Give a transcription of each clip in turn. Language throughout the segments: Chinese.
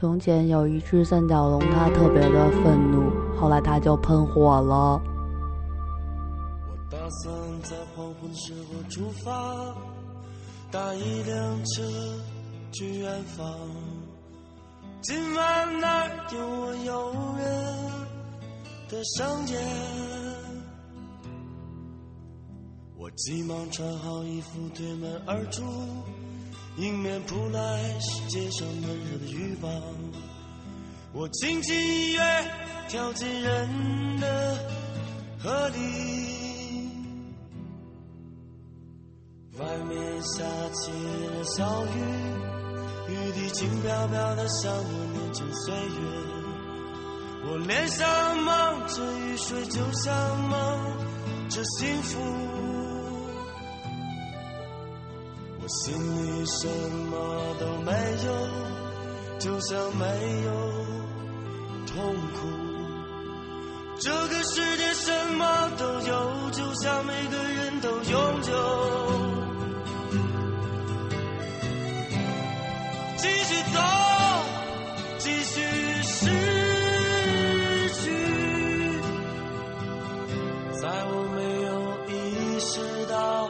从前有一只三角龙，它特别的愤怒，后来它就喷火了。我打算在黄昏时候出发，搭一辆车去远方。今晚那儿有我诱人的商店。我急忙穿好衣服，推门而出，迎面扑来是街上闷热的欲望。我轻轻一跃，跳进人的河里。外面下起了小雨，雨滴轻飘飘的，像我年轻岁月。我脸上蒙着雨水，就像蒙着幸福。心里什么都没有，就像没有痛苦。这个世界什么都有，就像每个人都拥有。继续走，继续失去，在我没有意识到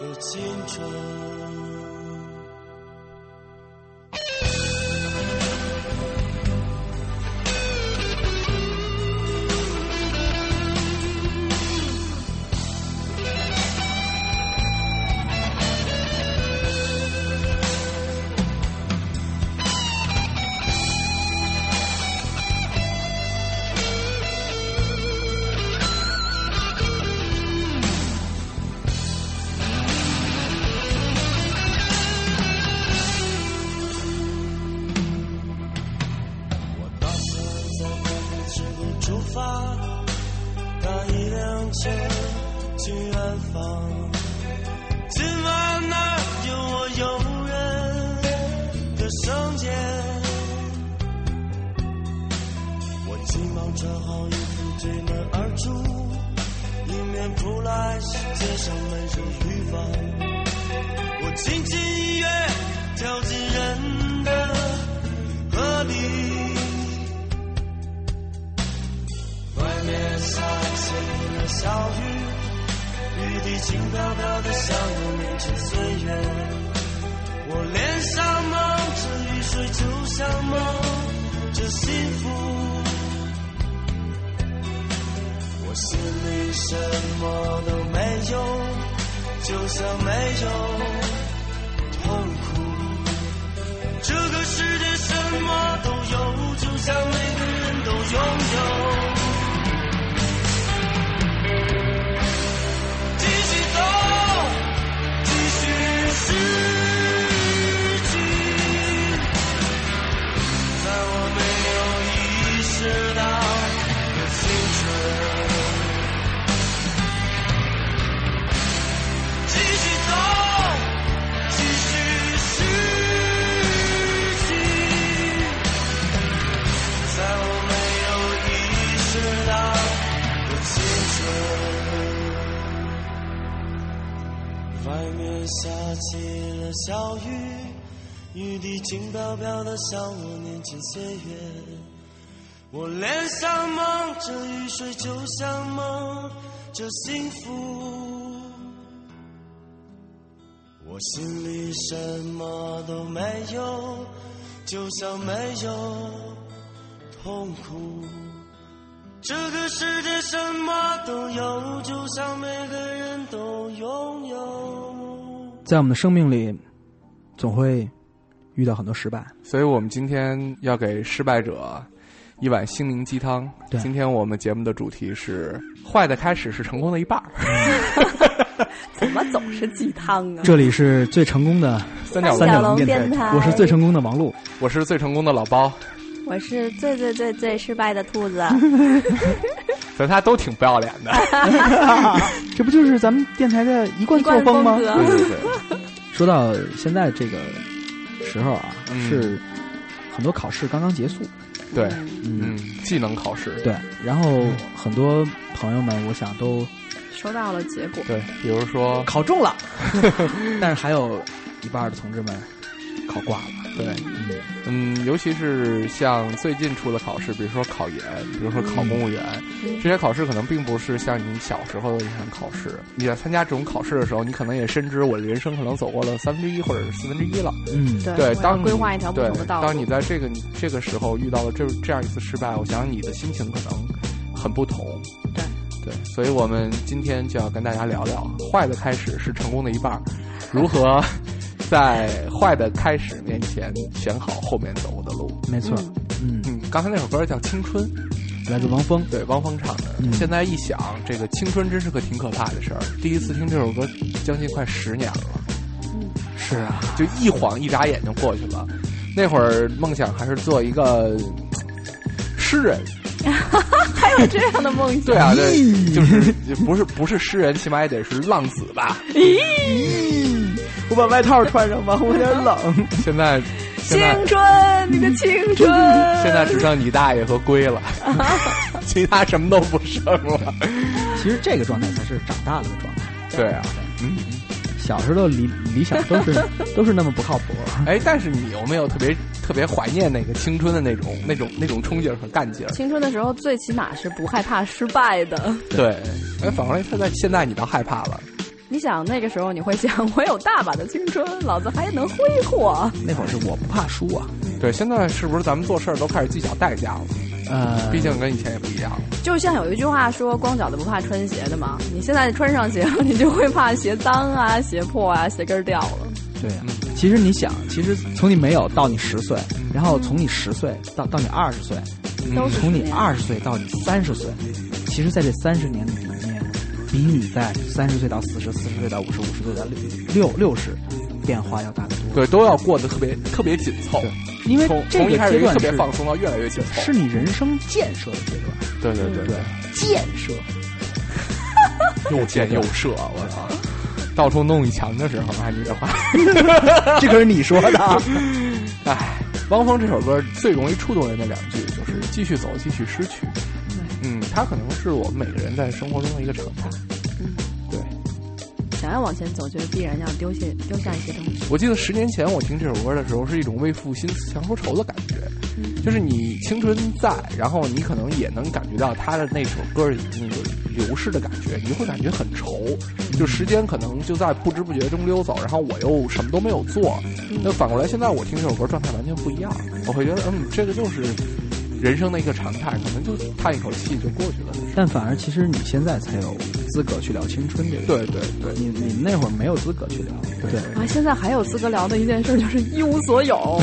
的青春。出发，搭一辆车去远方。今晚那有我诱人的圣洁。我急忙穿好衣服，推门而出，迎面扑来是街上闷热欲望。我轻轻一跃，跳进人外面下起了小雨，雨滴轻飘飘的，像我年轻岁月。我脸上蒙着雨水，就像蒙着幸福。我心里什么都没有，就像没有痛苦。这个世界什么都有，就像每个人都拥有。续下起了小雨，雨滴轻飘飘的，像我年轻岁月。我脸上蒙着雨水，就像蒙着幸福。我心里什么都没有，就像没有痛苦。这个世界什么都有，就像每个人都拥有。在我们的生命里，总会遇到很多失败。所以我们今天要给失败者一碗心灵鸡汤。对今天我们节目的主题是：坏的开始是成功的一半儿。怎么总是鸡汤啊？这里是最成功的三角三龙，角龙电电台我是最成功的王璐。我是最成功的老包，我是最最最最失败的兔子。咱仨都挺不要脸的。这不就是咱们电台的一贯作风吗？风对对对，说到现在这个时候啊，嗯是很多考试刚刚结束，对，嗯，嗯，技能考试，对，然后很多朋友们，我想都收到了结果，对，比如说考中了，但是还有一半的同志们考挂了。对，嗯，尤其是像最近出的考试，比如说考研，比如说考公务员，这些考试可能并不是像你小时候的一场考试。你在参加这种考试的时候，你可能也深知我的人生可能走过了三分之一或者是四分之一了。嗯，对当你规划一条不对同的道路。当你在这个这个时候遇到了这这样一次失败，我想你的心情可能很不同。对对，所以我们今天就要跟大家聊聊，坏的开始是成功的一半，如何在坏的开始面前选好后面走的路。没错，嗯，嗯，刚才那首歌叫《青春》，来自汪峰，对，汪峰唱的。嗯现在一想，这个青春真是个挺可怕的事儿。第一次听这首歌，将近快十年了。嗯是啊，就一晃一眨眼就过去了。那会儿梦想还是做一个诗人，还有这样的梦想？对啊，对，就是不是不是诗人，起码也得是浪子吧。我把外套穿上吧，我有点冷。现在青春，你的青春。现在只剩你大爷和龟了，其他什么都不剩了。其实这个状态才是长大了的状态。对啊，嗯，小时候理理想都是 都是那么不靠谱。哎，但是你有没有特别特别怀念那个青春的那种那种那种冲劲儿和干劲儿？青春的时候，最起码是不害怕失败的。对，哎，反过来现在现在你倒害怕了。你想那个时候，你会想，我有大把的青春，老子还能挥霍。那会儿是我不怕输啊，对，现在是不是咱们做事儿都开始计较代价了？呃，毕竟跟以前也不一样了。就像有一句话说，光脚的不怕穿鞋的嘛。你现在穿上鞋了，你就会怕鞋脏啊、鞋破啊、鞋跟掉了。对啊。其实你想，其实从你没有到你十岁，然后从你十岁到到你二十岁，都从你二十岁到你三十岁，其实在这三十年里面，比你在三十岁到四十、四十岁到五十、五十岁到六六十变化要大得多。对，都要过得特别特别紧凑，对因为从这个从一开始特阶段特别放松到越来越紧凑。是你人生建设的阶段。对对对对，建设。又建又设，我操！到处弄一墙的时候，哎，你这话，这可是你说的啊。哎，汪峰这首歌最容易触动人的两句就是“继续走，继续失去”。嗯，它可能是我们每个人在生活中的一个常态。嗯对，想要往前走，就是必然要丢下丢下一些东西。我记得十年前我听这首歌的时候，是一种为赋新词强说愁的感觉。就是你青春在，然后你可能也能感觉到他的那首歌里那个流逝的感觉，你会感觉很愁。就时间可能就在不知不觉中溜走，然后我又什么都没有做。那反过来，现在我听这首歌状态完全不一样，我会觉得，嗯，这个就是人生的一个常态，可能就叹一口气就过去了。但反而其实你现在才有资格去聊青春这个。对对对，你你们那会儿没有资格去聊。对，啊，现在还有资格聊的一件事就是一无所有。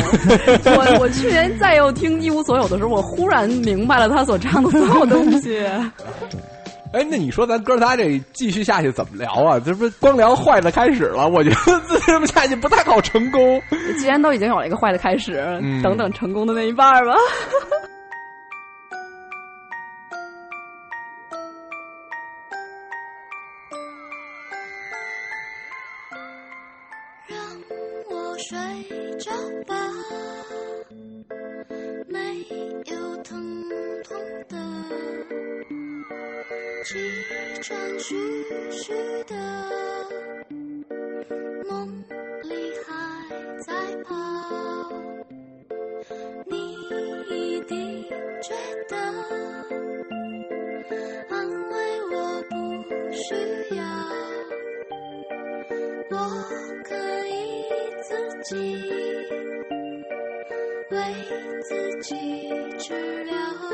我我去年再又听一无所有的时候，我忽然明白了他所唱的所有东西。哎，那你说咱哥仨这继续下去怎么聊啊？这不是光聊坏的开始了？我觉得这么下去不太好成功。既然都已经有了一个坏的开始，嗯等等成功的那一半儿吧。可以自己为自己治疗。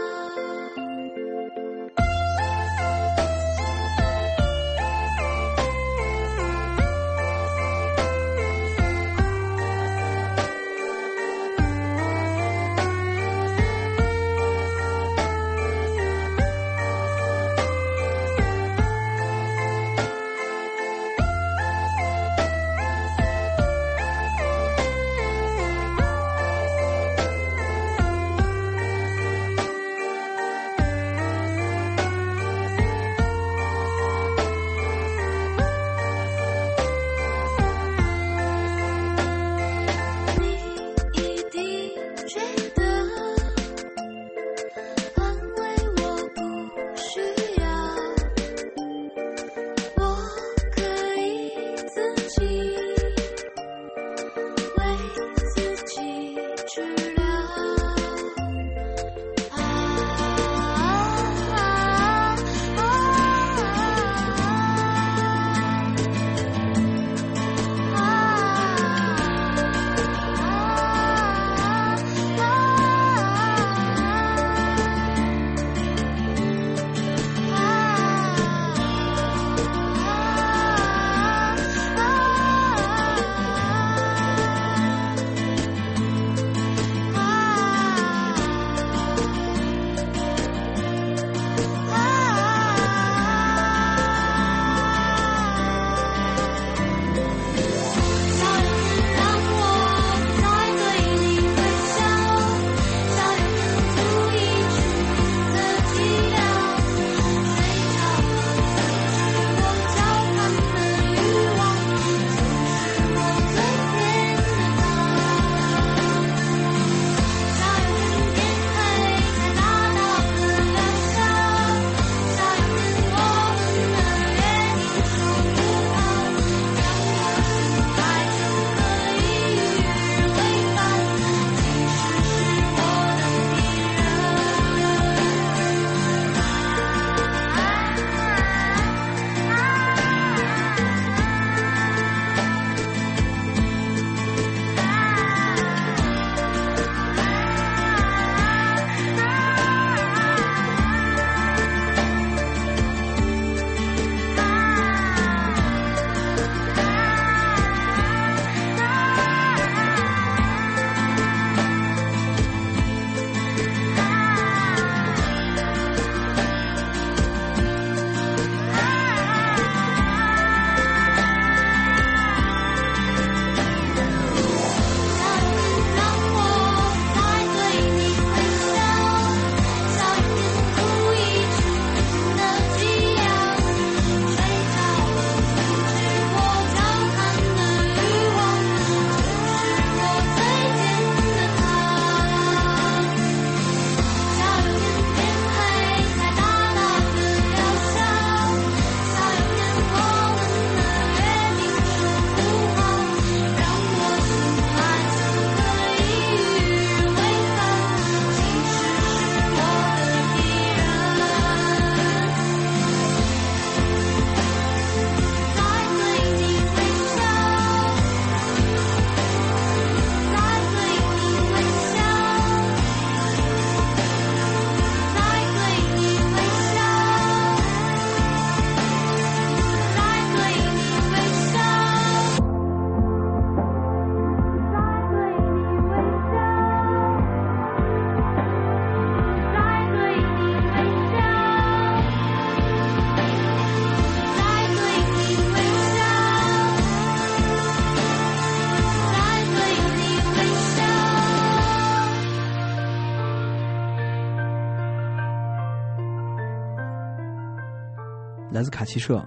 来自卡奇社，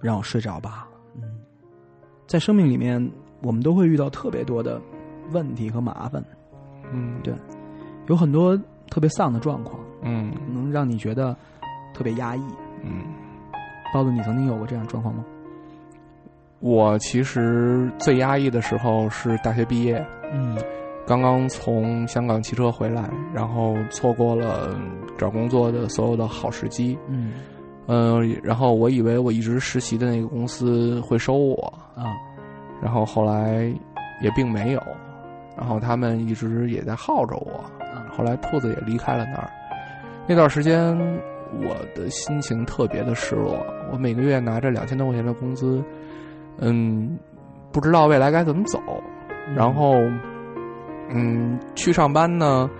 让我睡着吧。嗯，在生命里面，我们都会遇到特别多的问题和麻烦，嗯，对，有很多特别丧的状况，嗯能让你觉得特别压抑。嗯，包子，你曾经有过这样的状况吗？我其实最压抑的时候是大学毕业，嗯刚刚从香港骑车回来，然后错过了找工作的所有的好时机。嗯嗯、然后我以为我一直实习的那个公司会收我，啊然后后来也并没有，然后他们一直也在耗着我。啊后来兔子也离开了那儿。那段时间，我的心情特别的失落。我每个月拿着两千多块钱的工资，嗯，不知道未来该怎么走。然后，嗯，去上班呢，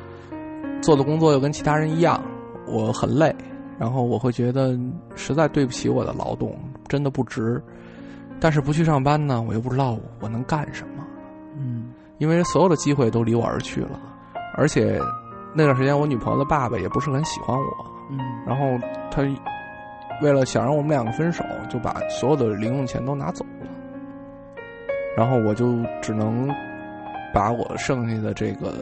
做的工作又跟其他人一样，我很累。然后我会觉得实在对不起我的劳动，真的不值。但是不去上班呢，我又不知道我能干什么。嗯因为所有的机会都离我而去了，而且那段时间我女朋友的爸爸也不是很喜欢我，嗯然后他为了想让我们两个分手，就把所有的零用钱都拿走了，然后我就只能把我剩下的这个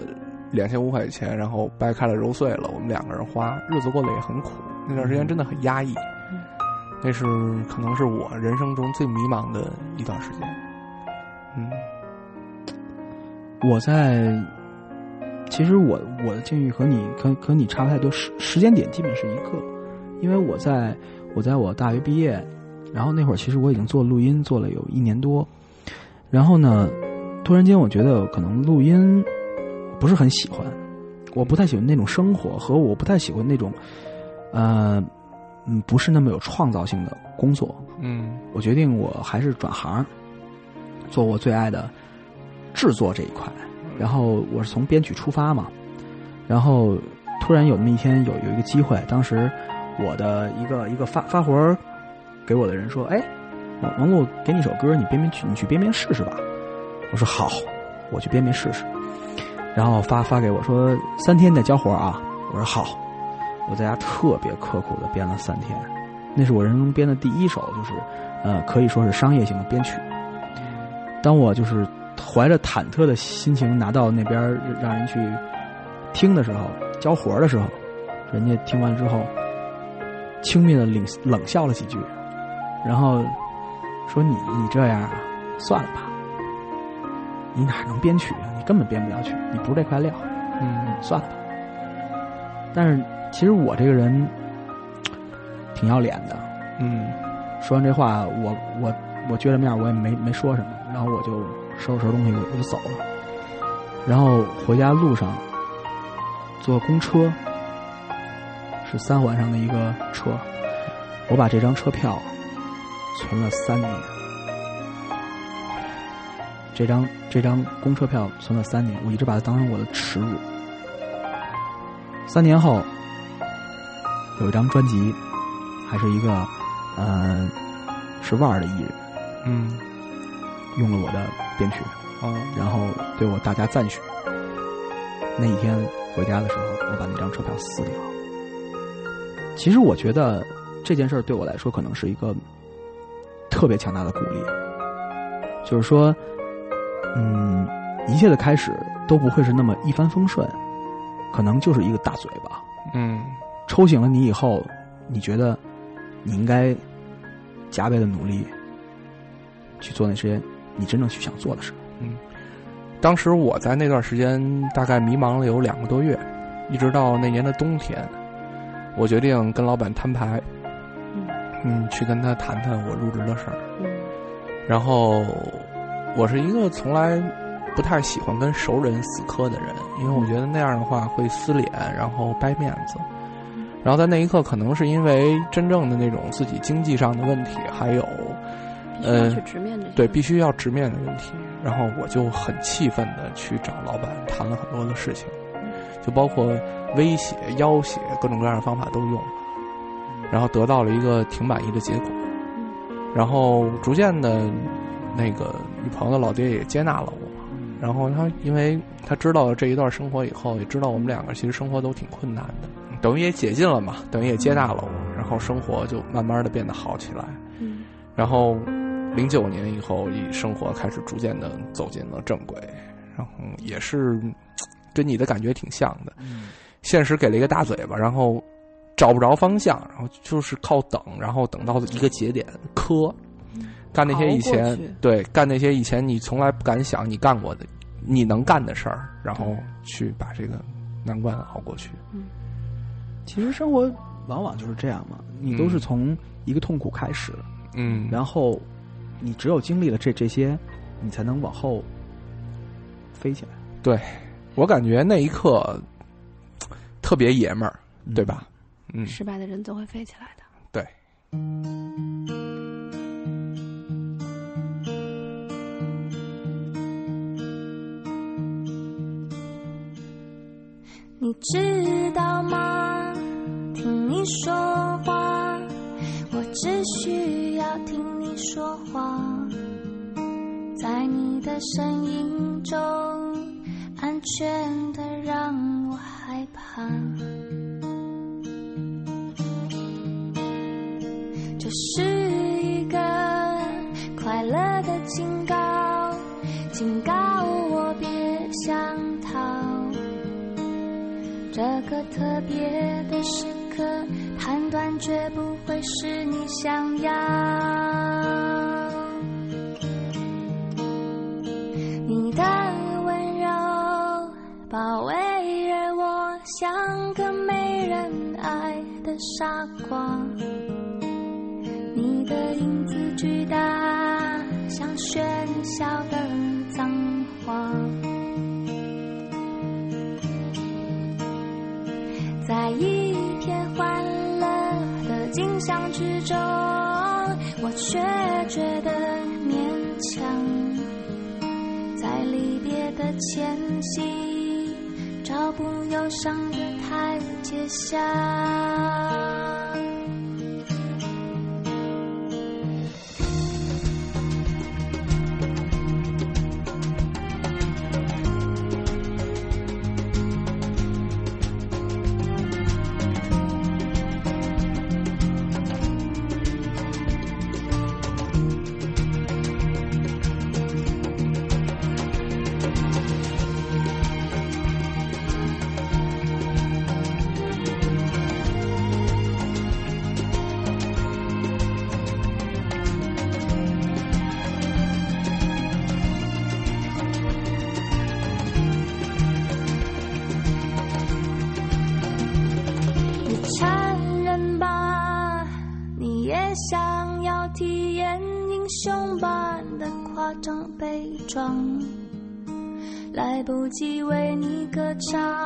两千五百块钱，然后掰开了揉碎了，我们两个人花，日子过得也很苦。那段时间真的很压抑，那是可能是我人生中最迷茫的一段时间。嗯。我在其实我我的境遇和你和和你差不太多，时时间点基本是一个，因为我在我在我大学毕业，然后那会儿其实我已经做录音做了有一年多，然后呢，突然间我觉得可能录音不是很喜欢，我不太喜欢那种生活和我不太喜欢那种，呃，嗯，不是那么有创造性的工作，嗯我决定我还是转行，做我最爱的制作这一块。然后我是从编曲出发嘛，然后突然有那么一天有有一个机会，当时我的一个一个发发活儿给我的人说：“哎，王王璐给你一首歌，你编编曲，你去编编试试吧。”我说：“好，我去编编试试。”然后发发给我说：“三天得交活儿啊。”我说：“好。”我在家特别刻苦的编了三天，那是我人生中编的第一首，就是呃，可以说是商业性的编曲。当我就是怀着忐忑的心情拿到那边让人去听的时候，交活儿的时候，人家听完之后，轻蔑的冷冷笑了几句，然后说你你这样啊，算了吧，你哪能编曲啊？你根本编不了曲，你不是这块料，嗯算了吧。但是其实我这个人挺要脸的，嗯说完这话，我我我撅着面，我也没没说什么，然后我就收拾收拾东西，我我就走了。然后回家路上坐公车，是三环上的一个车，我把这张车票存了三年。这张这张公车票存了三年，我一直把它当成我的耻辱。三年后，有一张专辑，还是一个呃是腕儿的艺人，嗯用了我的编曲，哦然后对我大加赞许。那一天回家的时候，我把那张车票撕掉。其实我觉得这件事儿对我来说可能是一个特别强大的鼓励，就是说，嗯，一切的开始都不会是那么一帆风顺，可能就是一个大嘴巴。嗯抽醒了你以后，你觉得你应该加倍的努力去做那些你真正去想做的事。嗯当时我在那段时间大概迷茫了有两个多月，一直到那年的冬天，我决定跟老板摊牌，嗯，去跟他谈谈我入职的事儿。嗯然后我是一个从来不太喜欢跟熟人死磕的人，因为我觉得那样的话会撕脸，然后掰面子。然后在那一刻，可能是因为真正的那种自己经济上的问题，还有必须要去直面这些。对必须要直面的问题，然后我就很气愤的去找老板谈了很多的事情，就包括威胁、要挟各种各样的方法都用，然后得到了一个挺满意的结果。然后逐渐的，那个女朋友的老爹也接纳了我。然后他因为他知道了这一段生活以后，也知道我们两个其实生活都挺困难的，等于也解禁了嘛，等于也接纳了我，然后生活就慢慢的变得好起来。嗯然后零九年以后，以生活开始逐渐的走进了正轨，然后也是嗯跟你的感觉挺像的。现实给了一个大嘴巴，然后找不着方向，然后就是靠等，然后等到一个节点磕，干那些以前对干那些以前你从来不敢想你干过的你能干的事儿，然后去把这个难关熬过去。其实生活往往就是这样嘛，你都是嗯从一个痛苦开始，嗯，然后你只有经历了这这些，你才能往后飞起来，对我感觉那一刻特别爷们儿，对吧？嗯，失败的人总会飞起来的。对。你知道吗？说话，我只需要听你说话，在你的声音中，安全的让我害怕。这是一个快乐的警告，警告我别想逃。这个特别的时，绝不会是你想要。你的温柔包围着我像个没人爱的傻瓜，你的影子巨大，像喧嚣的脏话。在一的景象之中，我却觉得勉强。在离别的前夕，找不忧伤的台阶下。不及为你歌唱，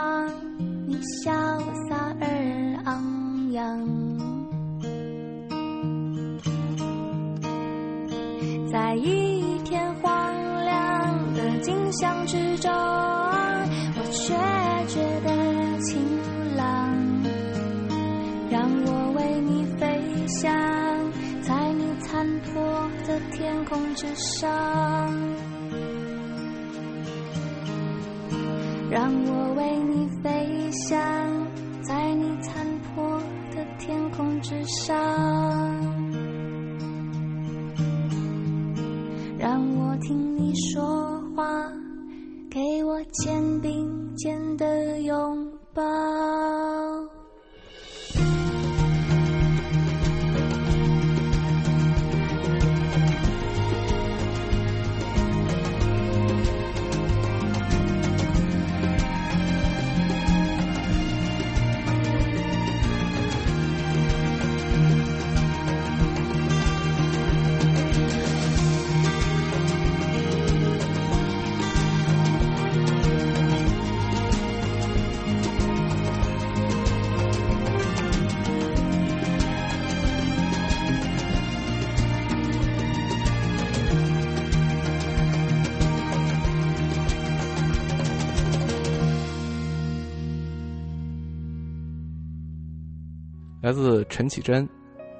自陈绮贞，《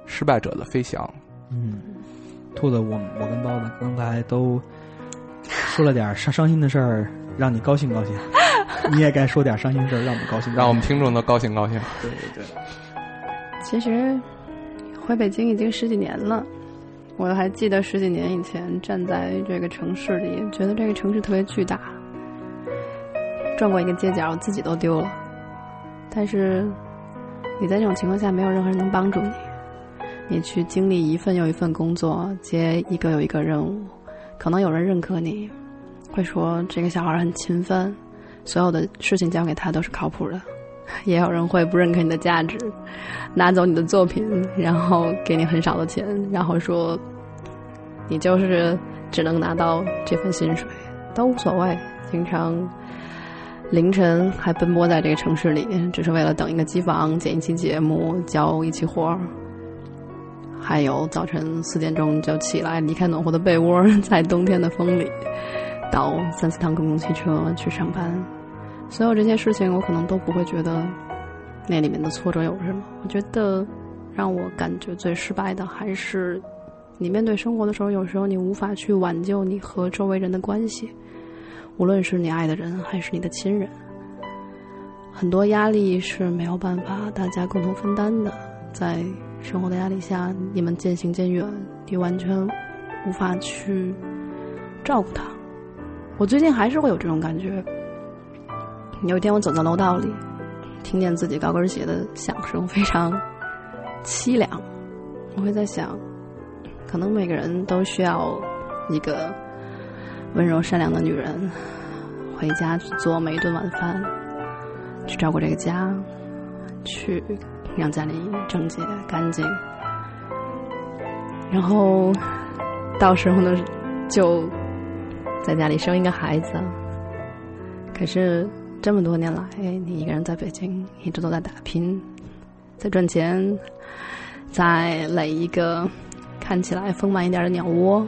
失败者的飞翔》。嗯，兔子，我我跟包子刚才都说了点伤伤心的事儿，让你高兴高兴。你也该说点伤心事儿，让我们高兴。让我们听众都高兴高兴。对对对，其实回北京已经十几年了，我还记得十几年以前站在这个城市里，觉得这个城市特别巨大，转过一个街角自己都丢了。但是你在这种情况下，没有任何人能帮助你，你去经历一份又一份工作，接一个又一个任务，可能有人认可你，会说这个小孩很勤奋，所有的事情交给他都是靠谱的。也有人会不认可你的价值，拿走你的作品，然后给你很少的钱，然后说你就是只能拿到这份薪水，都无所谓。经常凌晨还奔波在这个城市里，只是为了等一个机房、剪一期节目、交一期活儿。还有早晨四点钟就起来，离开暖和的被窝，在冬天的风里，倒三四趟公共汽车去上班。所有这些事情，我可能都不会觉得那里面的挫折有什么。我觉得让我感觉最失败的，还是你面对生活的时候，有时候你无法去挽救你和周围人的关系，无论是你爱的人还是你的亲人，很多压力是没有办法大家共同分担的。在生活的压力下，你们渐行渐远，你完全无法去照顾他。我最近还是会有这种感觉。有一天，我走在楼道里，听见自己高跟鞋的响声，非常凄凉。我会在想，可能每个人都需要一个温柔善良的女人，回家去做每一顿晚饭，去照顾这个家，去让家里整洁干净，然后到时候呢，就在家里生一个孩子。可是这么多年来，你一个人在北京，一直都在打拼，在赚钱，在垒一个看起来丰满一点的鸟窝，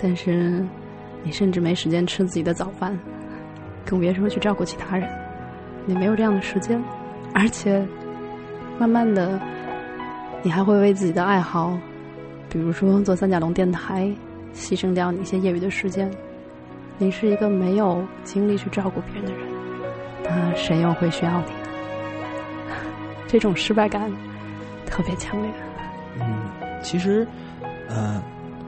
但是你甚至没时间吃自己的早饭，更别说去照顾其他人。你没有这样的时间，而且慢慢的，你还会为自己的爱好，比如说做三角龙电台，牺牲掉你一些业余的时间。你是一个没有精力去照顾别人的人，那谁又会需要你呢？这种失败感特别强烈。嗯，其实，呃，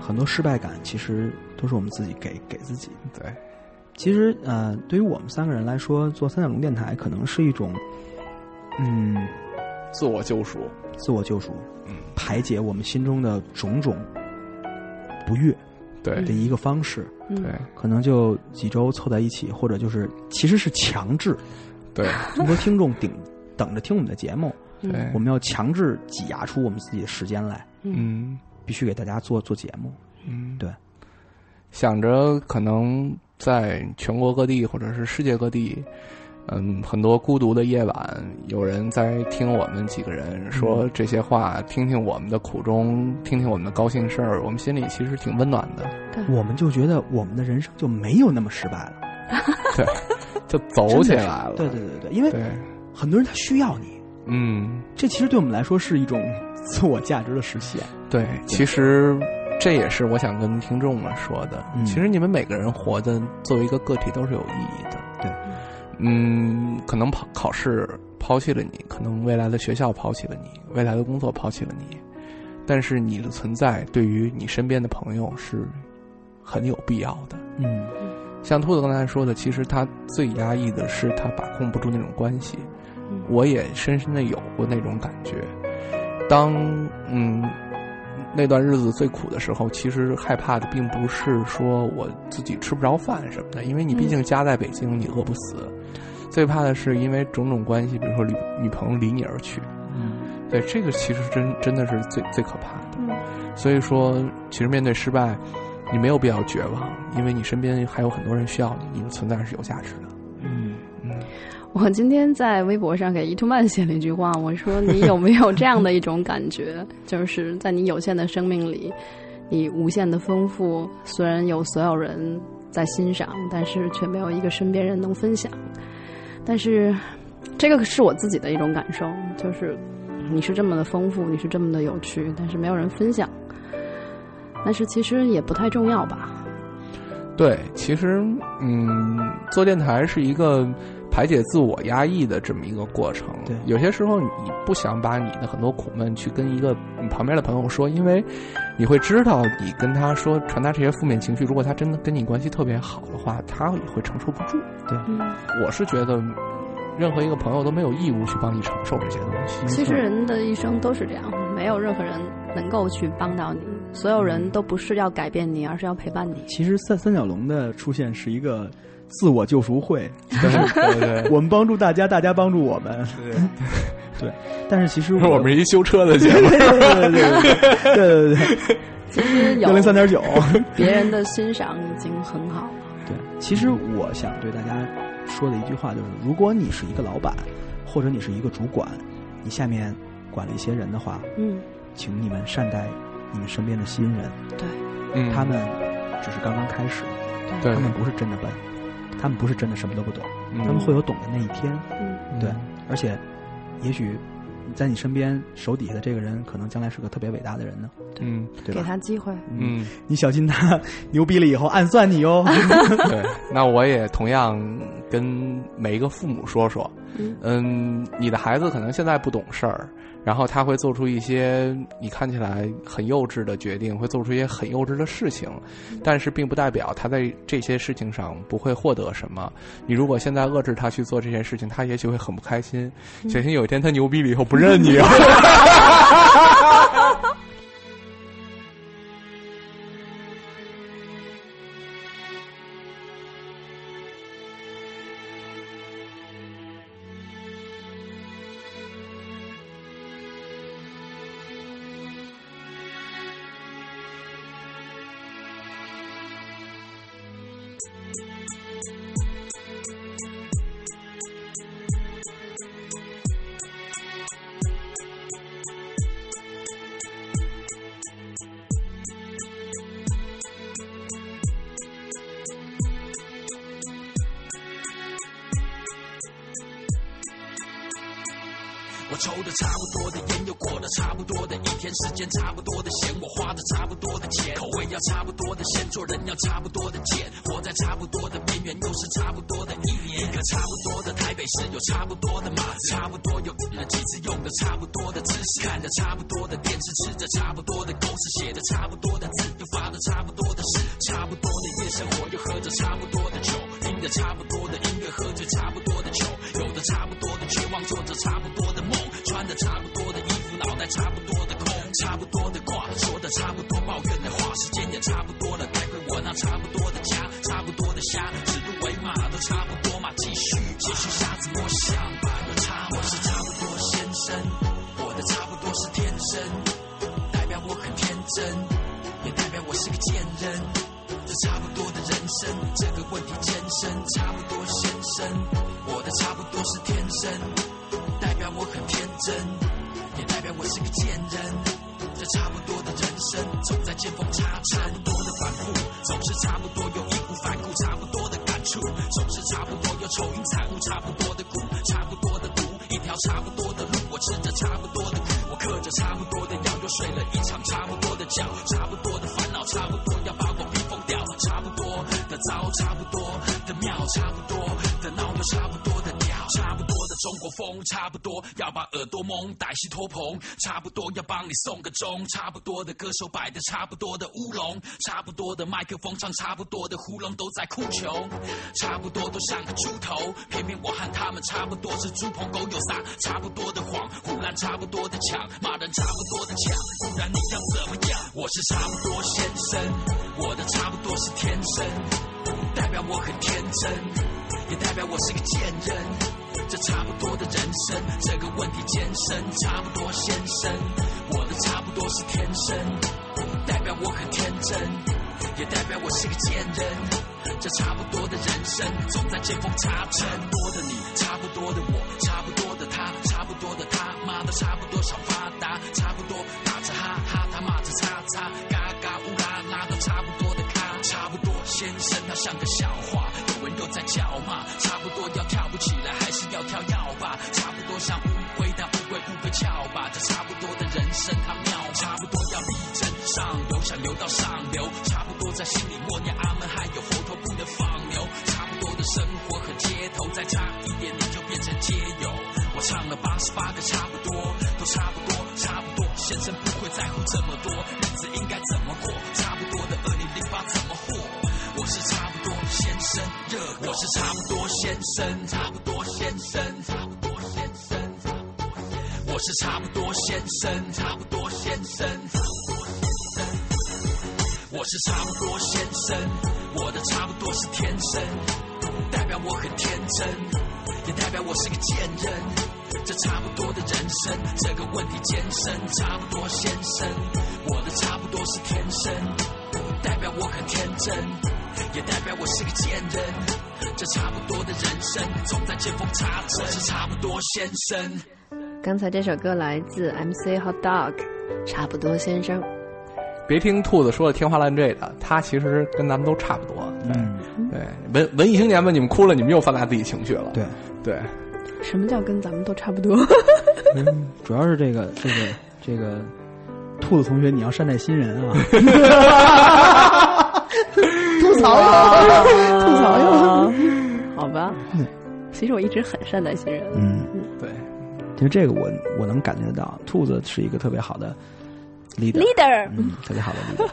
很多失败感其实都是我们自己给给自己。对，其实，呃，对于我们三个人来说，做三角龙电台可能是一种，嗯，自我救赎。自我救赎，嗯，排解我们心中的种种不悦对。的一个方式。嗯。对。可能就几周凑在一起，或者就是其实是强制，对。这么多听众顶等着听我们的节目，对，我们要强制挤压出我们自己的时间来，嗯必须给大家做做节目。嗯，对，想着可能在全国各地或者是世界各地，嗯，很多孤独的夜晚，有人在听我们几个人说这些话，听听我们的苦衷，听听我们的高兴事儿，我们心里其实挺温暖的，我们就觉得我们的人生就没有那么失败了，对，就走起来了，对对对对，因为对，很多人他需要你，嗯，这其实对我们来说是一种自我价值的实现。对，其实这也是我想跟听众们说的。嗯其实你们每个人活的作为一个个体都是有意义的。对，嗯，可能考考试抛弃了你，可能未来的学校抛弃了你，未来的工作抛弃了你，但是你的存在对于你身边的朋友是很有必要的。嗯像兔子刚才说的，其实他最压抑的是他把控不住那种关系。嗯我也深深的有过那种感觉。当嗯那段日子最苦的时候，其实害怕的并不是说我自己吃不着饭什么的，因为你毕竟家在北京，你饿不死。最怕的是因为种种关系，比如说女女朋友离你而去。嗯对，这个其实真真的是最最可怕的。嗯所以说，其实面对失败，你没有必要绝望，因为你身边还有很多人需要你，你的存在是有价值的。我今天在微博上给伊图曼写了一句话，我说你有没有这样的一种感觉，就是在你有限的生命里，你无限的丰富，虽然有所有人在欣赏，但是却没有一个身边人能分享。但是，这个是我自己的一种感受，就是你是这么的丰富，你是这么的有趣，但是没有人分享。但是其实也不太重要吧。对，其实嗯，做电台是一个排解自我压抑的这么一个过程。对有些时候你不想把你的很多苦闷去跟一个你旁边的朋友说，因为你会知道你跟他说传达这些负面情绪，如果他真的跟你关系特别好的话，他也会承受不住。嗯，我是觉得。任何一个朋友都没有义务去帮你承受这些东西。其实人的一生都是这样，没有任何人能够去帮到你，所有人都不是要改变你，而是要陪伴你。其实三三角龙的出现是一个自我救赎会，对对对，我们帮助大家，大家帮助我们。对，但是其实我们是一修车的节目。对对对对对对对，其实有幺零三点九。别人的欣赏已经很好了。对，其实我想对大家说的一句话就是：如果你是一个老板，或者你是一个主管，你下面管了一些人的话，嗯，请你们善待你们身边的新人，对，嗯，他们只是刚刚开始，对他们不是真的笨，他们不是真的什么都不懂，嗯他们会有懂的那一天。嗯对，而且，也许在你身边手底下的这个人，可能将来是个特别伟大的人呢，嗯对？给他机会。嗯，你小心他牛逼了以后暗算你哦。对。那我也同样跟每一个父母说说，嗯嗯，你的孩子可能现在不懂事儿，然后他会做出一些你看起来很幼稚的决定，会做出一些很幼稚的事情，但是并不代表他在这些事情上不会获得什么。你如果现在遏制他去做这件事情，他也许会很不开心，小心有一天他牛逼了以后不认你啊。有差不多的码子，差不多有了几次用的差不多的知识，看着差不多的电视，吃着差不多的狗屎，写的差不多的字，又发的差不多的誓，差不多的夜生活，又喝着差不多的酒，听着差不多的音乐，喝着差不多的酒，有的差不多的绝望，做着差不多的梦，穿着差不多的衣服，脑袋差不多的空，差不多的话，说的差不多抱怨的话，时间也差不多了，带回我那差不多的家，差不多的虾，指鹿为马都差不多我的差不多是天生，代表我很天真，也代表我是个贱人。这差不多的人生，这个问题艰深，差不多先生，我的差不多是天生，代表我很天真，也代表我是个贱人。这差不多的人生，总在见缝插针，差不多的反复，总是差不多有义无反顾，差不多的感触，总是差不多有愁云惨雾，差不多的差不多的路，我吃着差不多的苦，我嗑着差不多的药，又睡了一场差不多的觉，差不多的烦恼，差不多要把我逼疯掉，差不多的糟，差不多的妙，差不多的闹，又差不多，中国风，差不多要把耳朵蒙，歹戏拖棚，差不多要帮你送个钟，差不多的歌手摆的差不多的乌龙，差不多的麦克风唱差不多的胡龙都在哭穷，差不多都像个猪头，偏偏我和他们差不多是猪朋狗友撒差不多的谎，胡乱差不多的抢，骂人差不多的抢，不然你要怎么样？我是差不多先生，我的差不多是天生，代表我很天真，也代表我是个贱人。这差不多的人生，这个问题艰深，差不多先生，我的差不多是天生，代表我很天真，也代表我是个贱人。这差不多的人生，总在见缝插针。多的你，差不多的我，差不多的他，差不多的他，妈的差不多少差不多先生，差不多先生，差不多先生我是差不多先生，差不多先生，差不多先生。我是差不多先生，我的差不多是天生，代表我很天真，也代表我是个贱人。这差不多的人生，这个问题艰深，差不多先生，我的差不多是天生，代表我很天真，也代表我是个贱人。这差不多的人生，总在见缝插针。我是差不多先生。刚才这首歌来自 MC Hot Dog，差不多先生。别听兔子说的天花乱坠的，他其实跟咱们都差不多。对、嗯，对，文文艺青年们，你们哭了，你们又放大自己情绪了。对，对，什么叫跟咱们都差不多？主要是这个这个这个兔子同学，你要善待新人啊。吐槽用，吐槽用。好吧，其实我一直很善待新人。嗯，对，其实这个我我能感觉得到，兔子是一个特别好的 leader，Leader 嗯，特别好的 leader。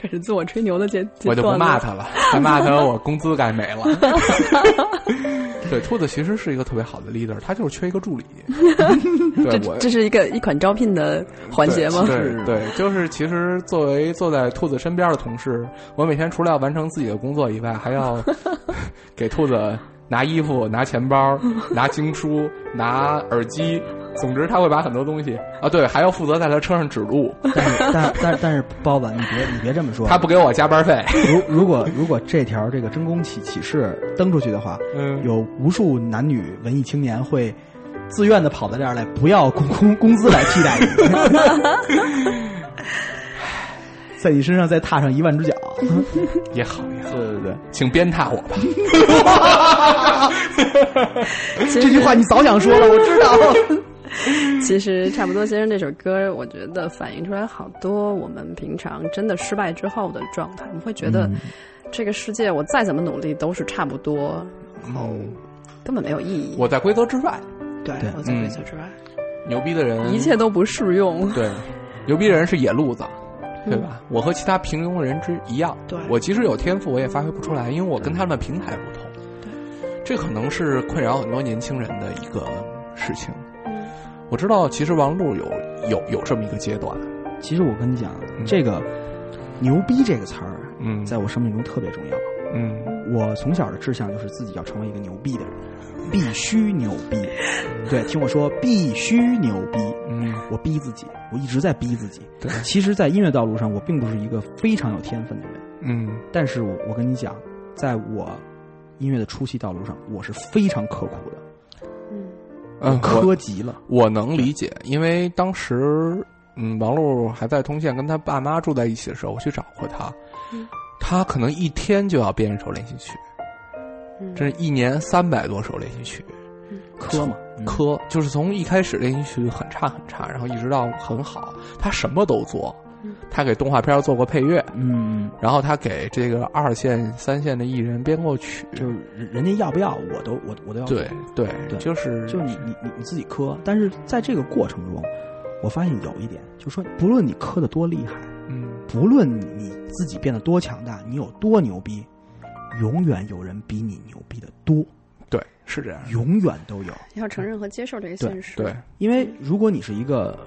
开始自我吹牛的阶阶我就不。骂他了，再骂他我工资该没了。对，兔子其实是一个特别好的 leader，他就是缺一个助理。对这是一个一款招聘的环节吗？对对，就是其实作为坐在兔子身边的同事，我每天除了要完成自己的工作以外，还要 给兔子拿衣服、拿钱包、拿经书、拿耳机。总之，他会把很多东西啊，对，还要负责在他车上指路。但是但但但是包子，你别你别这么说。他不给我加班费。如如果如果这条这个真宫启启事登出去的话，嗯，有无数男女文艺青年会自愿的跑到这儿来，不要工工工资来替代你，在你身上再踏上一万只脚。也好也好，对对对，请鞭挞我吧。这句话你早想说了，我知道。其实差不多先生这首歌，我觉得反映出来好多我们平常真的失败之后的状态。你会觉得嗯这个世界我再怎么努力都是差不多，然后嗯根本没有意义。我在规则之外，对对我在嗯规则之外，牛逼的人一切都不适用。对，牛逼的人是野路子，对嗯吧？我和其他平庸的人之一样，对我即使有天赋，我也发挥不出来，因为我跟他们的平台不同。对，这可能是困扰很多年轻人的一个事情。嗯我知道，其实王璐有有有这么一个阶段，其实我跟你讲，嗯。这个“牛逼”这个词儿，嗯，在我生命中特别重要。嗯。我从小的志向就是自己要成为一个牛逼的人，必须牛逼。对，听我说，必须牛逼。嗯。我逼自己，我一直在逼自己。对。其实，在音乐道路上，我并不是一个非常有天分的人，嗯。但是我我跟你讲，在我音乐的初期道路上，我是非常刻苦的，嗯嗯，我磕极了。我能理解，因为当时嗯，王璐还在通县跟他爸妈住在一起的时候，我去找过他，嗯他可能一天就要编一首练习曲，嗯，这是一年三百多首练习曲。科嘛，嗯科就是从一开始练习曲很差很差，然后一直到很好，他什么都做嗯。他给动画片做过配乐，嗯，然后他给这个二线、三线的艺人编过曲。就是人人家要不要，我都我我都要。对对，对就是就是你你你你自己磕，但是在这个过程中，我发现有一点，就是说，不论你磕的多厉害，嗯不论你自己变得多强大，你有多牛逼，永远有人比你牛逼的多，对是这样。永远都有。要承认和接受这个现实。对，因为如果你是一个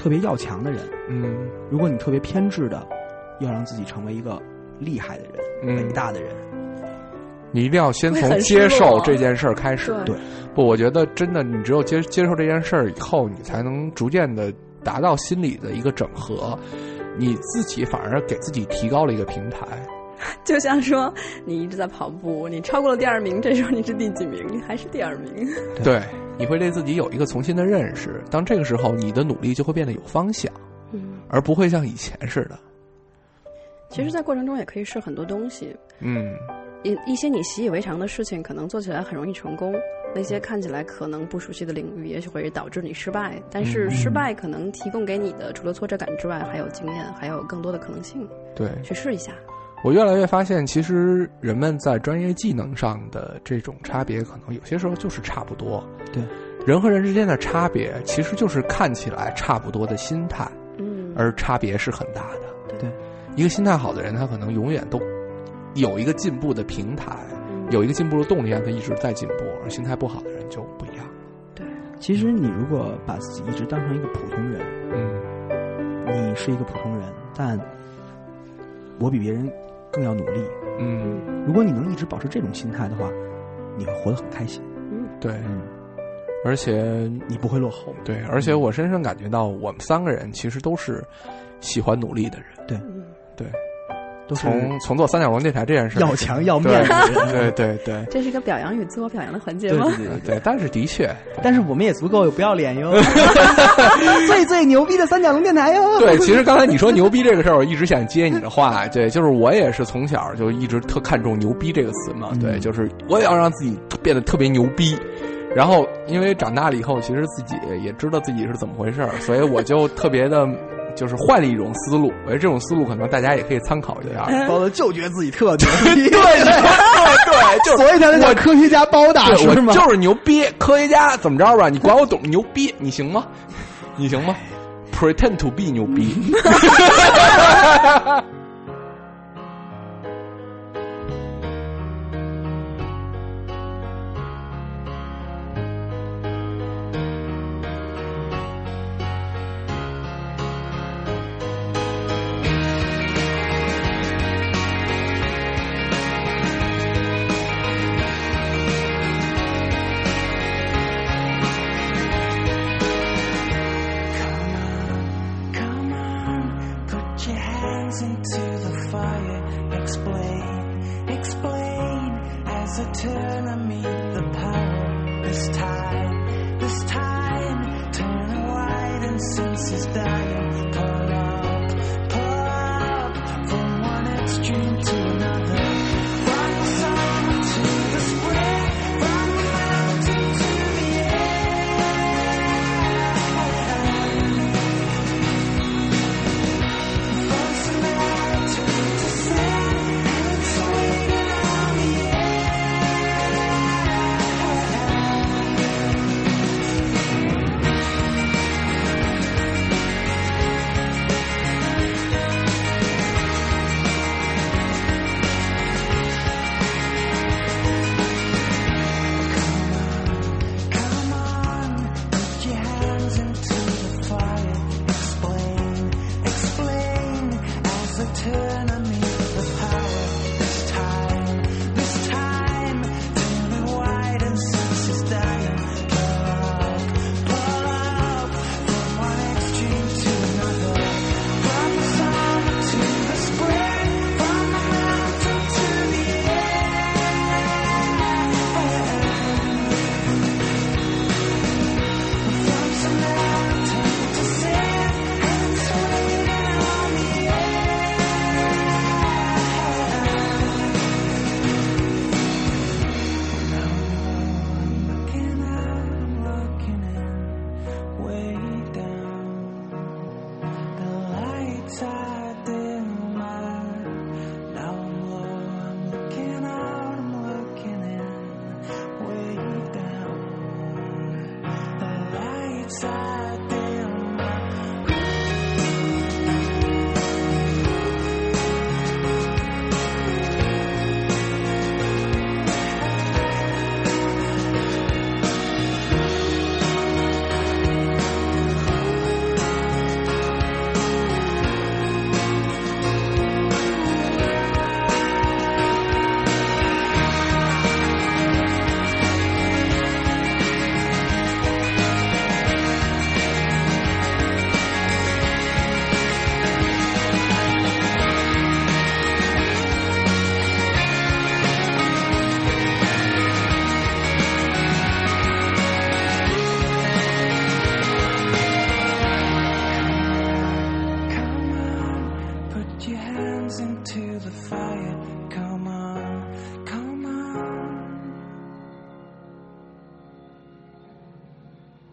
特别要强的人，嗯。如果你特别偏执的要让自己成为一个厉害的人、嗯。伟大的人，你一定要先从接受这件事儿开始。对。不，我觉得真的，你只有接接受这件事儿以后，你才能逐渐的达到心理的一个整合，你自己反而给自己提高了一个平台。就像说你一直在跑步，你超过了第二名，这时候你是第几名？你还是第二名。对，你会对自己有一个重新的认识。当这个时候，你的努力就会变得有方向，嗯，而不会像以前似的。其实，在过程中也可以试很多东西，嗯一一些你习以为常的事情，可能做起来很容易成功；那些看起来可能不熟悉的领域，也许会导致你失败。但是嗯失败可能提供给你的，除了挫折感之外，还有经验，还有更多的可能性。对去试一下。我越来越发现，其实人们在专业技能上的这种差别，可能有些时候就是差不多。对，人和人之间的差别，其实就是看起来差不多的心态。嗯，而差别是很大的。对，一个心态好的人，他可能永远都有一个进步的平台，嗯有一个进步的动力，让他一直在进步。而心态不好的人就不一样。对，其实你如果把自己一直当成一个普通人，嗯你是一个普通人，但我比别人更要努力。嗯，如果你能一直保持这种心态的话，你会活得很开心。嗯对，嗯，而且你不会落后。对，而且我深深感觉到，我们三个人其实都是喜欢努力的人。对，对，都是从从做三角龙电台这件事，要强要面子。对对对这是一个表扬与自我表扬的环节对吗？对对对对，但是的确，但是我们也足够有不要脸哟 最最牛逼的三角龙电台哟。对，其实刚才你说牛逼这个事儿，我一直想接你的话。对，就是我也是从小就一直特看重牛逼这个词嘛。对，嗯就是我也要让自己变得特别牛逼。然后，因为长大了以后，其实自己也知道自己是怎么回事儿，所以我就特别的，就是换了一种思路。我觉得这种思路可能大家也可以参考一下。包子就觉得自己特牛逼，对对对对，就所以他才叫科学家包大对，师嘛。就是牛逼，科学家怎么着吧？你管我懂牛逼，你行吗？你行吗？Pretend to be 牛逼。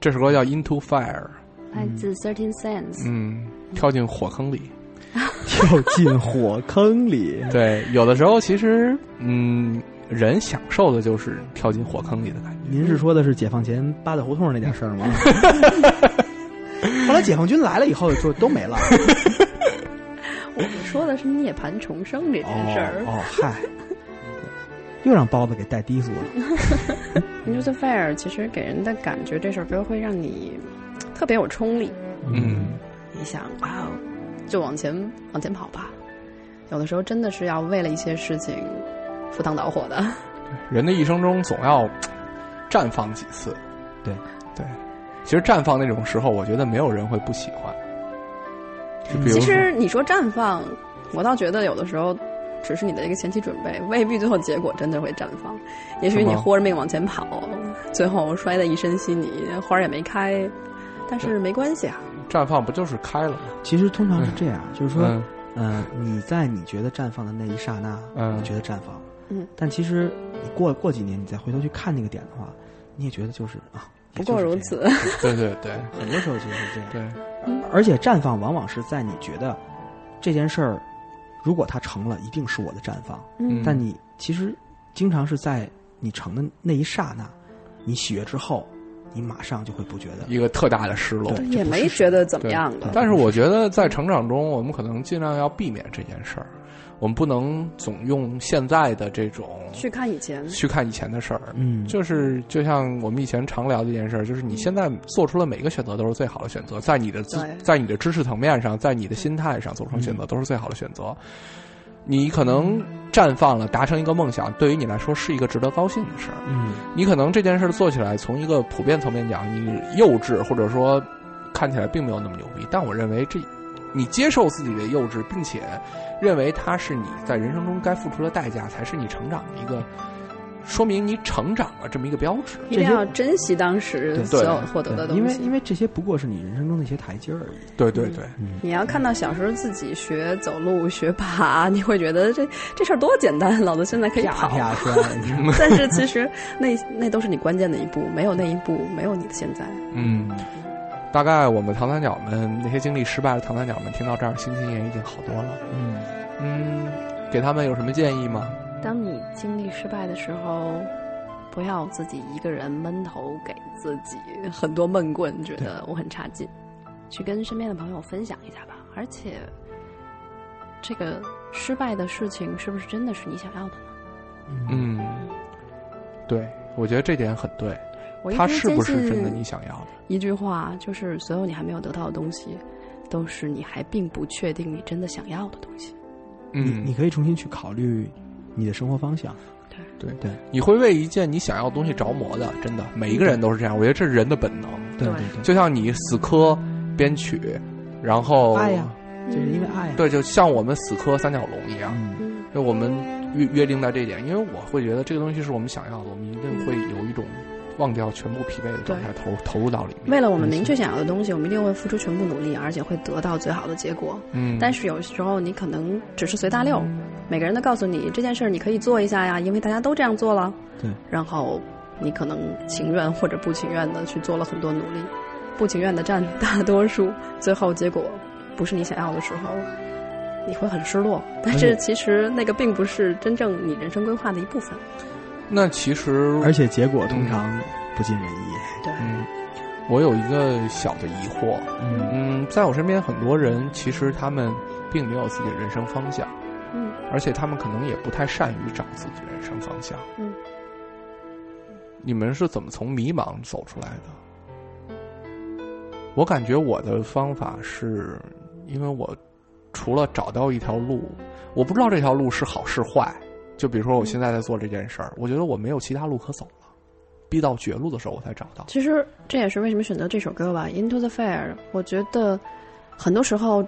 这首歌叫《Into Fire》，来自 Thirteen Sense，嗯，跳进火坑里。跳进火坑里。对，有的时候其实，嗯，人享受的就是跳进火坑里的感觉。您是说的是解放前八大胡同那点事儿吗？后来解放军来了以后，就都没了。我们说的是涅槃重生这件事儿。哦，哦嗨，又让包子给带低俗了。Into the Fire 其实给人的感觉，这首歌会让你特别有冲力。嗯，你想，哇哦，就往前往前跑吧。有的时候真的是要为了一些事情赴汤蹈火的。人的一生中总要绽放几次。对对，其实绽放那种时候，我觉得没有人会不喜欢。其，实你说绽放，我倒觉得有的时候只是你的一个前期准备，未必最后结果真的会绽放。也许你豁着命往前跑，最后摔得一身稀泥，花儿也没开，但是没关系啊。绽放不就是开了吗？其实通常是这样，就是说，嗯呃，你在你觉得绽放的那一刹那，嗯你觉得绽放，嗯，但其实你过过几年，你再回头去看那个点的话，你也觉得就是啊，不过如此。对对对很多时候其实是这样。对，而且绽放往往是在你觉得这件事儿，如果它成了，一定是我的绽放。嗯但你其实经常是在你成的那一刹那，你喜悦之后，你马上就会不觉得。一个特大的失落。也没觉得怎么样的。但是我觉得在成长中，我们可能尽量要避免这件事儿。我们不能总用现在的这种去看以前，去看以前的事儿。嗯，就是就像我们以前常聊的一件事儿，就是你现在做出了每一个选择都是最好的选择，在你的知在你的知识层面上，在你的心态上做出选择都是最好的选择。你可能绽放了，达成一个梦想，对于你来说是一个值得高兴的事儿。嗯，你可能这件事儿做起来，从一个普遍层面讲，你幼稚或者说看起来并没有那么牛逼，但我认为这你接受自己的幼稚，并且认为它是你在人生中该付出的代价，才是你成长的一个说明你成长了这么一个标志。一定要珍惜当时所有获得的东西。因为因为这些不过是你人生中的一些台阶而已。对对对，你要看到小时候自己学走路、学爬，你会觉得这这事儿多简单，老子现在可以跑。啪啪摔，但是其实那那都是你关键的一步，没有那一步，没有你的现在。嗯，大概我们唐三角们那些经历失败的唐三角们听到这儿，心情也已经好多了。嗯，嗯，给他们有什么建议吗？当你经历失败的时候，不要自己一个人闷头给自己很多闷棍，觉得我很差劲，去跟身边的朋友分享一下吧。而且，这个失败的事情是不是真的是你想要的呢？嗯，对，我觉得这点很对。我一它是不是真的你想要的？一句话，就是所有你还没有得到的东西，都是你还并不确定你真的想要的东西。你嗯，你可以重新去考虑你的生活方向。对对你会为一件你想要的东西着魔的，真的，每一个人都是这样。我觉得这是人的本能。对对对，就像你死磕编曲，然后爱呀，就是因为爱呀。对，就像我们死磕三角龙一样，嗯，嗯，就我们约约定在这一点，因为我会觉得这个东西是我们想要的，我们一定会有一种忘掉全部疲惫的状态，投投入到里面。为了我们明确想要的东西，我们一定会付出全部努力，而且会得到最好的结果。嗯，但是有时候你可能只是随大溜，每个人都告诉你这件事儿你可以做一下呀，因为大家都这样做了。对，然后你可能情愿或者不情愿的去做了很多努力，不情愿的占大多数，最后结果不是你想要的时候，你会很失落。但是其实那个并不是真正你人生规划的一部分。那其实而且结果通常不尽人意。对，嗯，我有一个小的疑惑，嗯嗯，在我身边很多人其实他们并没有自己的人生方向，嗯而且他们可能也不太善于找自己的人生方向。嗯，你们是怎么从迷茫走出来的？我感觉我的方法是，因为我除了找到一条路，我不知道这条路是好是坏。就比如说我现在在做这件事儿，我觉得我没有其他路可走了，逼到绝路的时候我才找到。其实这也是为什么选择这首歌吧，《Into the Fire》。我觉得很多时候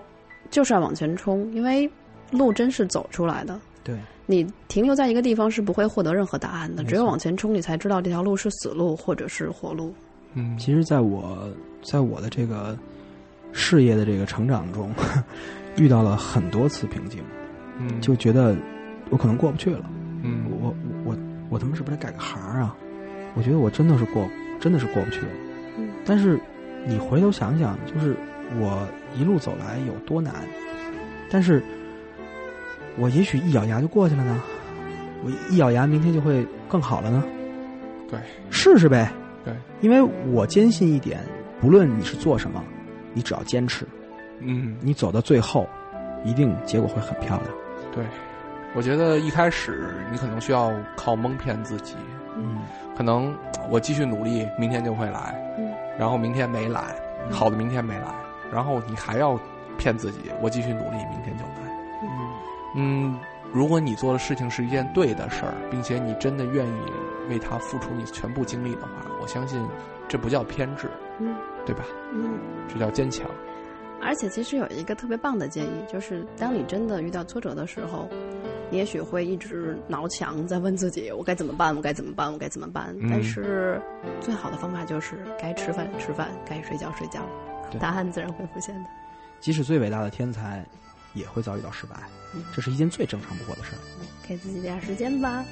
就是要往前冲，因为路真是走出来的。对，你停留在一个地方是不会获得任何答案的，只有往前冲，你才知道这条路是死路或者是活路。嗯，其实，在我在我的这个事业的这个成长中，遇到了很多次瓶颈，嗯就觉得我可能过不去了。嗯我我我我他妈是不是得改个行啊？我觉得我真的是过，真的是过不去了。嗯但是你回头想想，就是我一路走来有多难，但是我也许一咬牙就过去了呢。我一咬牙，明天就会更好了呢。对，试试呗。对，因为我坚信一点，不论你是做什么，你只要坚持，嗯，你走到最后，一定结果会很漂亮。对，我觉得一开始你可能需要靠蒙骗自己，嗯，可能我继续努力，明天就会来，嗯，然后明天没来，好的明天没来，然后你还要骗自己，我继续努力，明天就来。嗯，如果你做的事情是一件对的事儿，并且你真的愿意为它付出你全部精力的话，我相信这不叫偏执，嗯对吧？嗯。这叫坚强。而且其实有一个特别棒的建议，就是当你真的遇到挫折的时候，你也许会一直挠墙，在问自己我该怎么办，我该怎么办，我该怎么办。嗯但是最好的方法就是该吃饭吃饭，该睡觉睡觉，答案自然会浮现的。即使最伟大的天才，也会遭遇到失败，这是一件最正常不过的事儿。给自己点时间吧。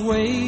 way.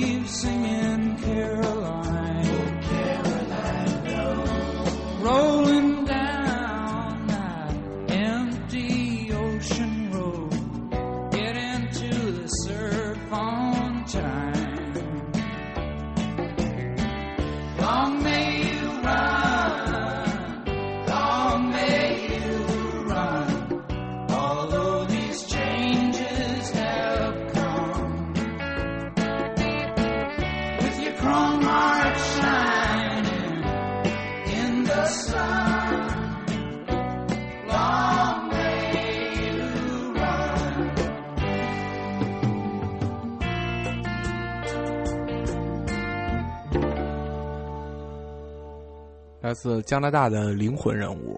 自加拿大的灵魂人物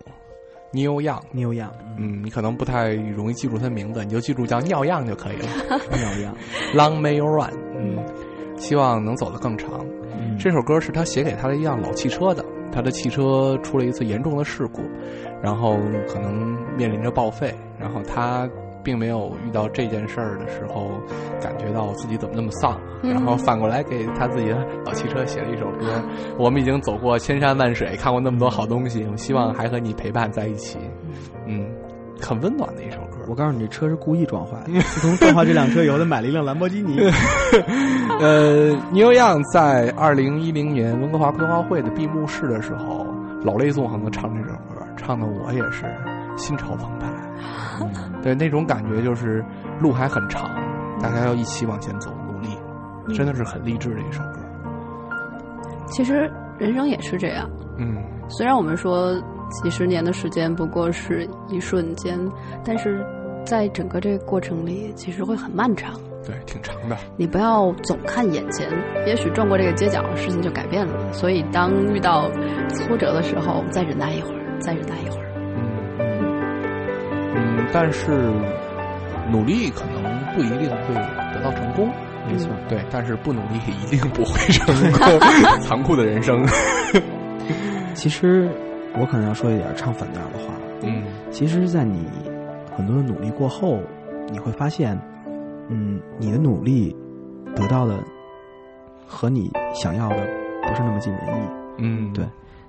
Neil Young。牛样，嗯，你可能不太容易记住他的名字，你就记住叫尿样就可以了。尿 样，Long may you run。嗯，希望能走得更长。嗯这首歌是他写给他的一辆老汽车的，他的汽车出了一次严重的事故，然后可能面临着报废，然后他并没有遇到这件事儿的时候，感觉到自己怎么那么丧，嗯然后反过来给他自己的老汽车写了一首歌。我们已经走过千山万水，看过那么多好东西，我希望还和你陪伴在一起。嗯，很温暖的一首歌。我告诉你，这车是故意撞坏的。自从撞坏这辆车以后，他买了一辆兰博基尼。呃，尼欧样在二零一零年温哥华冬奥会的闭幕式的时候，老泪纵横的唱这首歌，唱的我也是心潮澎湃。对，那种感觉就是路还很长，大家要一起往前走，努力，真的是很励志的一首歌。其实人生也是这样，嗯，虽然我们说几十年的时间不过是一瞬间，但是在整个这个过程里，其实会很漫长。对，挺长的。你不要总看眼前，也许转过这个街角，事情就改变了。所以，当遇到挫折的时候，再忍耐一会儿，再忍耐一会儿。但是努力可能不一定会得到成功。没错，对，但是不努力也一定不会成功。残酷的人生。其实我可能要说一点唱反调的话。嗯其实，在你很多的努力过后，你会发现，嗯，你的努力得到的和你想要的不是那么尽人意。嗯，对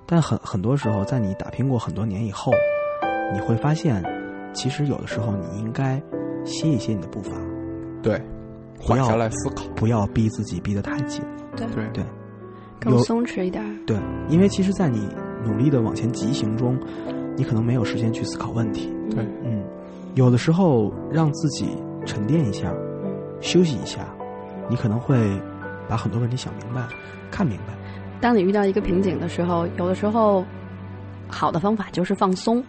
但很很多时候，在你打拼过很多年以后，你会发现，其实有的时候你应该歇一歇你的步伐，对，不要缓下来思考。不要逼自己逼得太紧。对对对，更有松弛一点。对，因为其实，在你努力的往前疾行中，你可能没有时间去思考问题。对嗯，有的时候让自己沉淀一下，休息一下，你可能会把很多问题想明白、看明白。当你遇到一个瓶颈的时候，有的时候好的方法就是放松，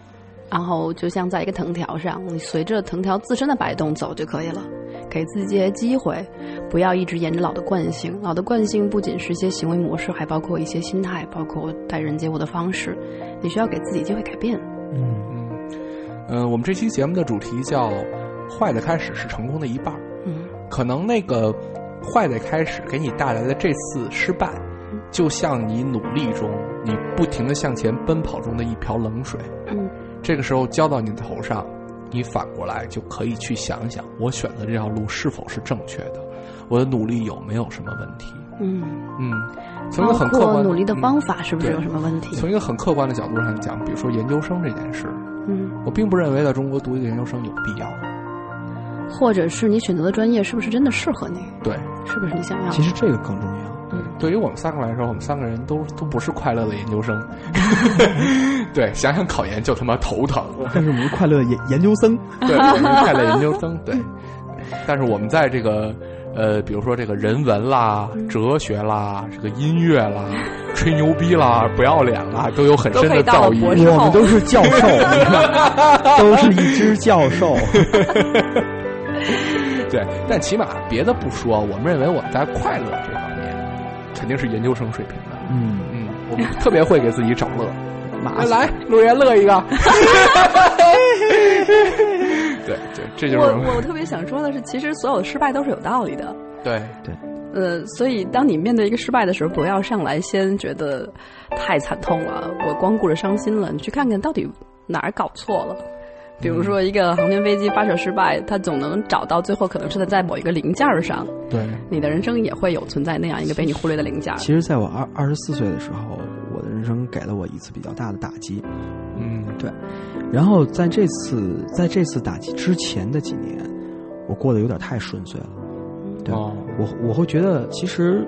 然后就像在一个藤条上，你随着藤条自身的摆动走就可以了。给自己一些机会，不要一直沿着老的惯性。老的惯性不仅是一些行为模式，还包括一些心态，包括待人接物的方式。你需要给自己机会改变。嗯嗯嗯，我们这期节目的主题叫“坏的开始是成功的一半”。嗯可能那个坏的开始给你带来的这次失败，就像你努力中你不停的向前奔跑中的一瓢冷水。嗯这个时候交到你的头上，你反过来就可以去想想，我选择这条路是否是正确的，我的努力有没有什么问题？嗯，嗯，从一个包很客观括努力的方嗯法是不是有什么问题？从一个很客观的角度上讲，比如说研究生这件事，嗯，我并不认为在中国读一个研究生有必要。或者是你选择的专业是不是真的适合你？对，是不是你想要的？其实这个更重要。嗯对于我们三个来说，我们三个人都都不是快乐的研究生。对，想想考研就他妈头疼。但是我们是快乐研研究生，对，我们是快乐研究生。对，但是我们在这个呃，比如说这个人文啦、哲学啦、这个音乐啦、吹牛逼啦、不要脸啦，都有很深的造诣。我们都是教授，都是一只教授。对，但起码别的不说，我们认为我们在快乐这方面肯定是研究生水平的。嗯，嗯，我们特别会给自己找乐。马来来，陆爷乐一个。对 对，这就是我我特别想说的是，其实所有的失败都是有道理的。对对呃，所以当你面对一个失败的时候，不要上来先觉得太惨痛了，我光顾着伤心了。你去看看到底哪儿搞错了。比如说，一个航天飞机发射失败，它总能找到最后可能是在某一个零件儿上。对，你的人生也会有存在那样一个被你忽略的零件儿。其实，在我二二十四岁的时候，我的人生给了我一次比较大的打击。嗯，对然后在这次在这次打击之前的几年，我过得有点太顺遂了。对，哦，我我会觉得其实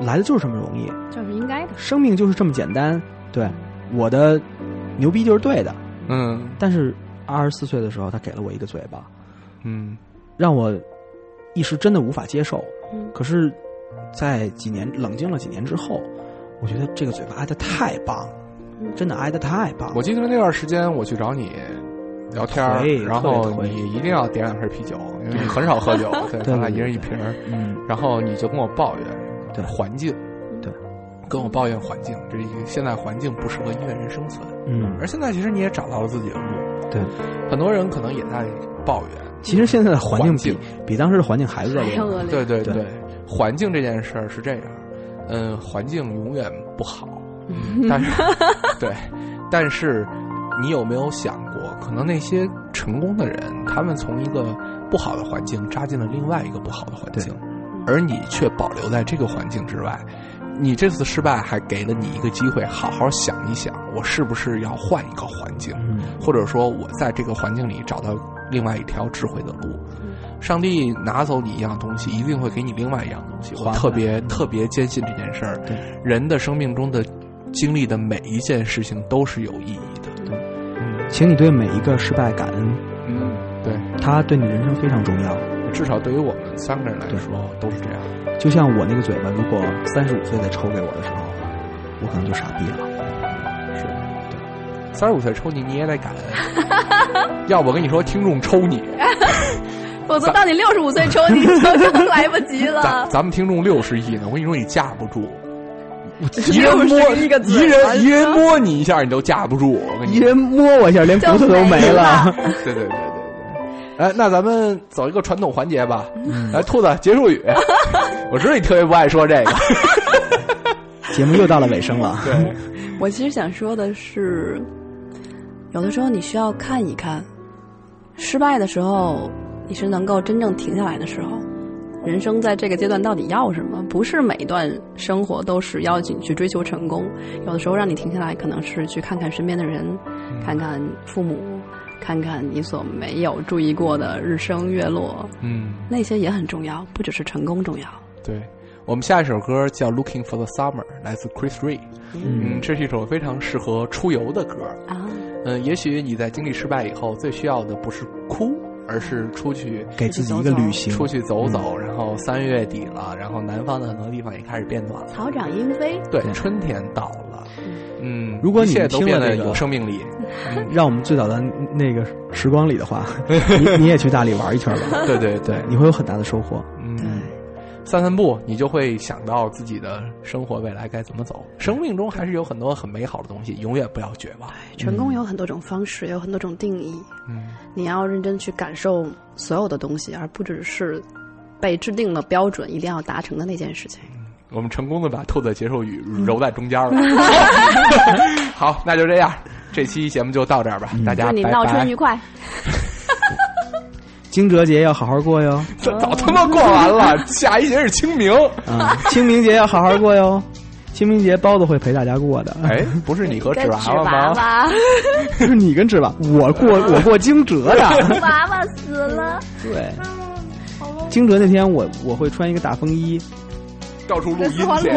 来的就是这么容易，就是应该的。生命就是这么简单。对，我的牛逼就是对的。嗯但是二十四岁的时候，他给了我一个嘴巴，嗯。让我一时真的无法接受。嗯。可是，在几年冷静了几年之后，我觉得这个嘴巴挨得太棒了，真的挨得太棒。了。我记得那段时间我去找你聊天儿然后你一定要点两瓶啤酒，因为你很少喝酒，咱俩 一人一瓶儿。嗯，然后你就跟我抱怨，对。环境，对，跟我抱怨环境，这个现在环境不适合音乐人生存。嗯，而现在其实你也找到了自己的路，对。很多人可能也在抱怨。其实现在的环境环境。比比当时的环境还恶劣。对对对，环境这件事儿是这样，嗯，环境永远不好，但是对，但是你有没有想过，可能那些成功的人，他们从一个不好的环境扎进了另外一个不好的环境，而你却保留在这个环境之外。你这次失败还给了你一个机会，好好想一想，我是不是要换一个环境，嗯，或者说我在这个环境里找到另外一条智慧的路。上帝拿走你一样东西，一定会给你另外一样东西。我特别特别坚信这件事儿。对，人的生命中的经历的每一件事情都是有意义的。对，嗯请你对每一个失败感恩，嗯，对，它对你人生非常重要。至少对于我们三个人来说都是这样。就像我那个嘴巴，如果三十五岁再抽给我的时候，我可能就傻逼了。是，对，三十五岁抽你你也得感恩，要不我跟你说，听众抽你，否则到你六十五岁抽你，就都来不及了。咱们听众六十亿呢，我跟你说你架不住。只一人摸一个一人一人摸你一下，你都架不住。我跟你说，一人摸我一下，连骨头都没了。对对 对。哎，那咱们走一个传统环节吧。嗯来，兔子结束语。我知道你特别不爱说这个。节目又到了尾声了。对，我其实想说的是，有的时候你需要看一看，失败的时候，你是能够真正停下来的时候。人生在这个阶段到底要什么？不是每一段生活都是要你去追求成功，有的时候让你停下来，可能是去看看身边的人，看看父母，看看你所没有注意过的日升月落，嗯，那些也很重要，不只是成功重要。对。我们下一首歌叫《Looking for the Summer》，来自 Chris Rea。嗯嗯，这是一首非常适合出游的歌。啊，嗯，也许你在经历失败以后，最需要的不是哭，而是出去给自己一个旅行，出去走走。然后三月底了，然后南方的很多地方也开始变暖了。草长莺飞，对，对春天到了。嗯，如果你听了那个有生命力，让我们最早的那个时光里的话，你你也去大理玩一圈吧。对对对，你会有很大的收获。嗯对，散散步，你就会想到自己的生活未来该怎么走。生命中还是有很多很美好的东西，永远不要绝望。成功有很多种方式，有很多种定义。嗯，你要认真去感受所有的东西，而不只是被制定了标准一定要达成的那件事情。我们成功的把兔子结束语揉在中间了。好，那就这样，这期节目就到这儿吧，大家拜祝你闹春愉。快！惊蛰节要好好过哟，这早他妈过完了，下一节是清明。啊，清明节要好好过哟。清明节包子会陪大家过的。哎，不是你和纸娃娃娃吗？是你跟纸娃，我过我过惊蛰的。娃娃死了。对，惊蛰那天我我会穿一个大风衣。到处录音去。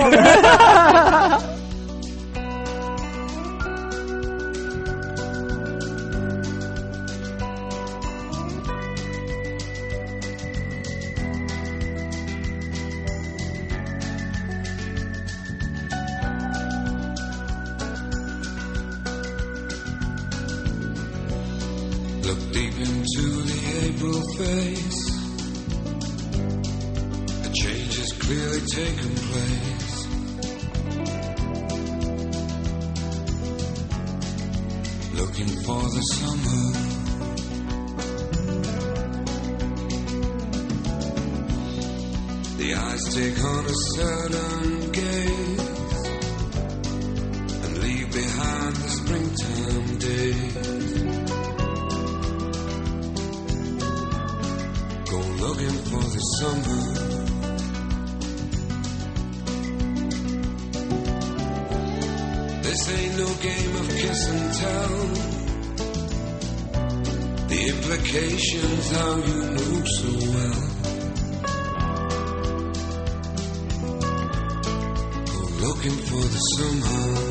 Looking for the summer. The eyes take on a certain gaze and leave behind the springtime days. Go looking for the summer. This ain't no game of kiss and tell. Implications how you move so well. Go looking for the summer.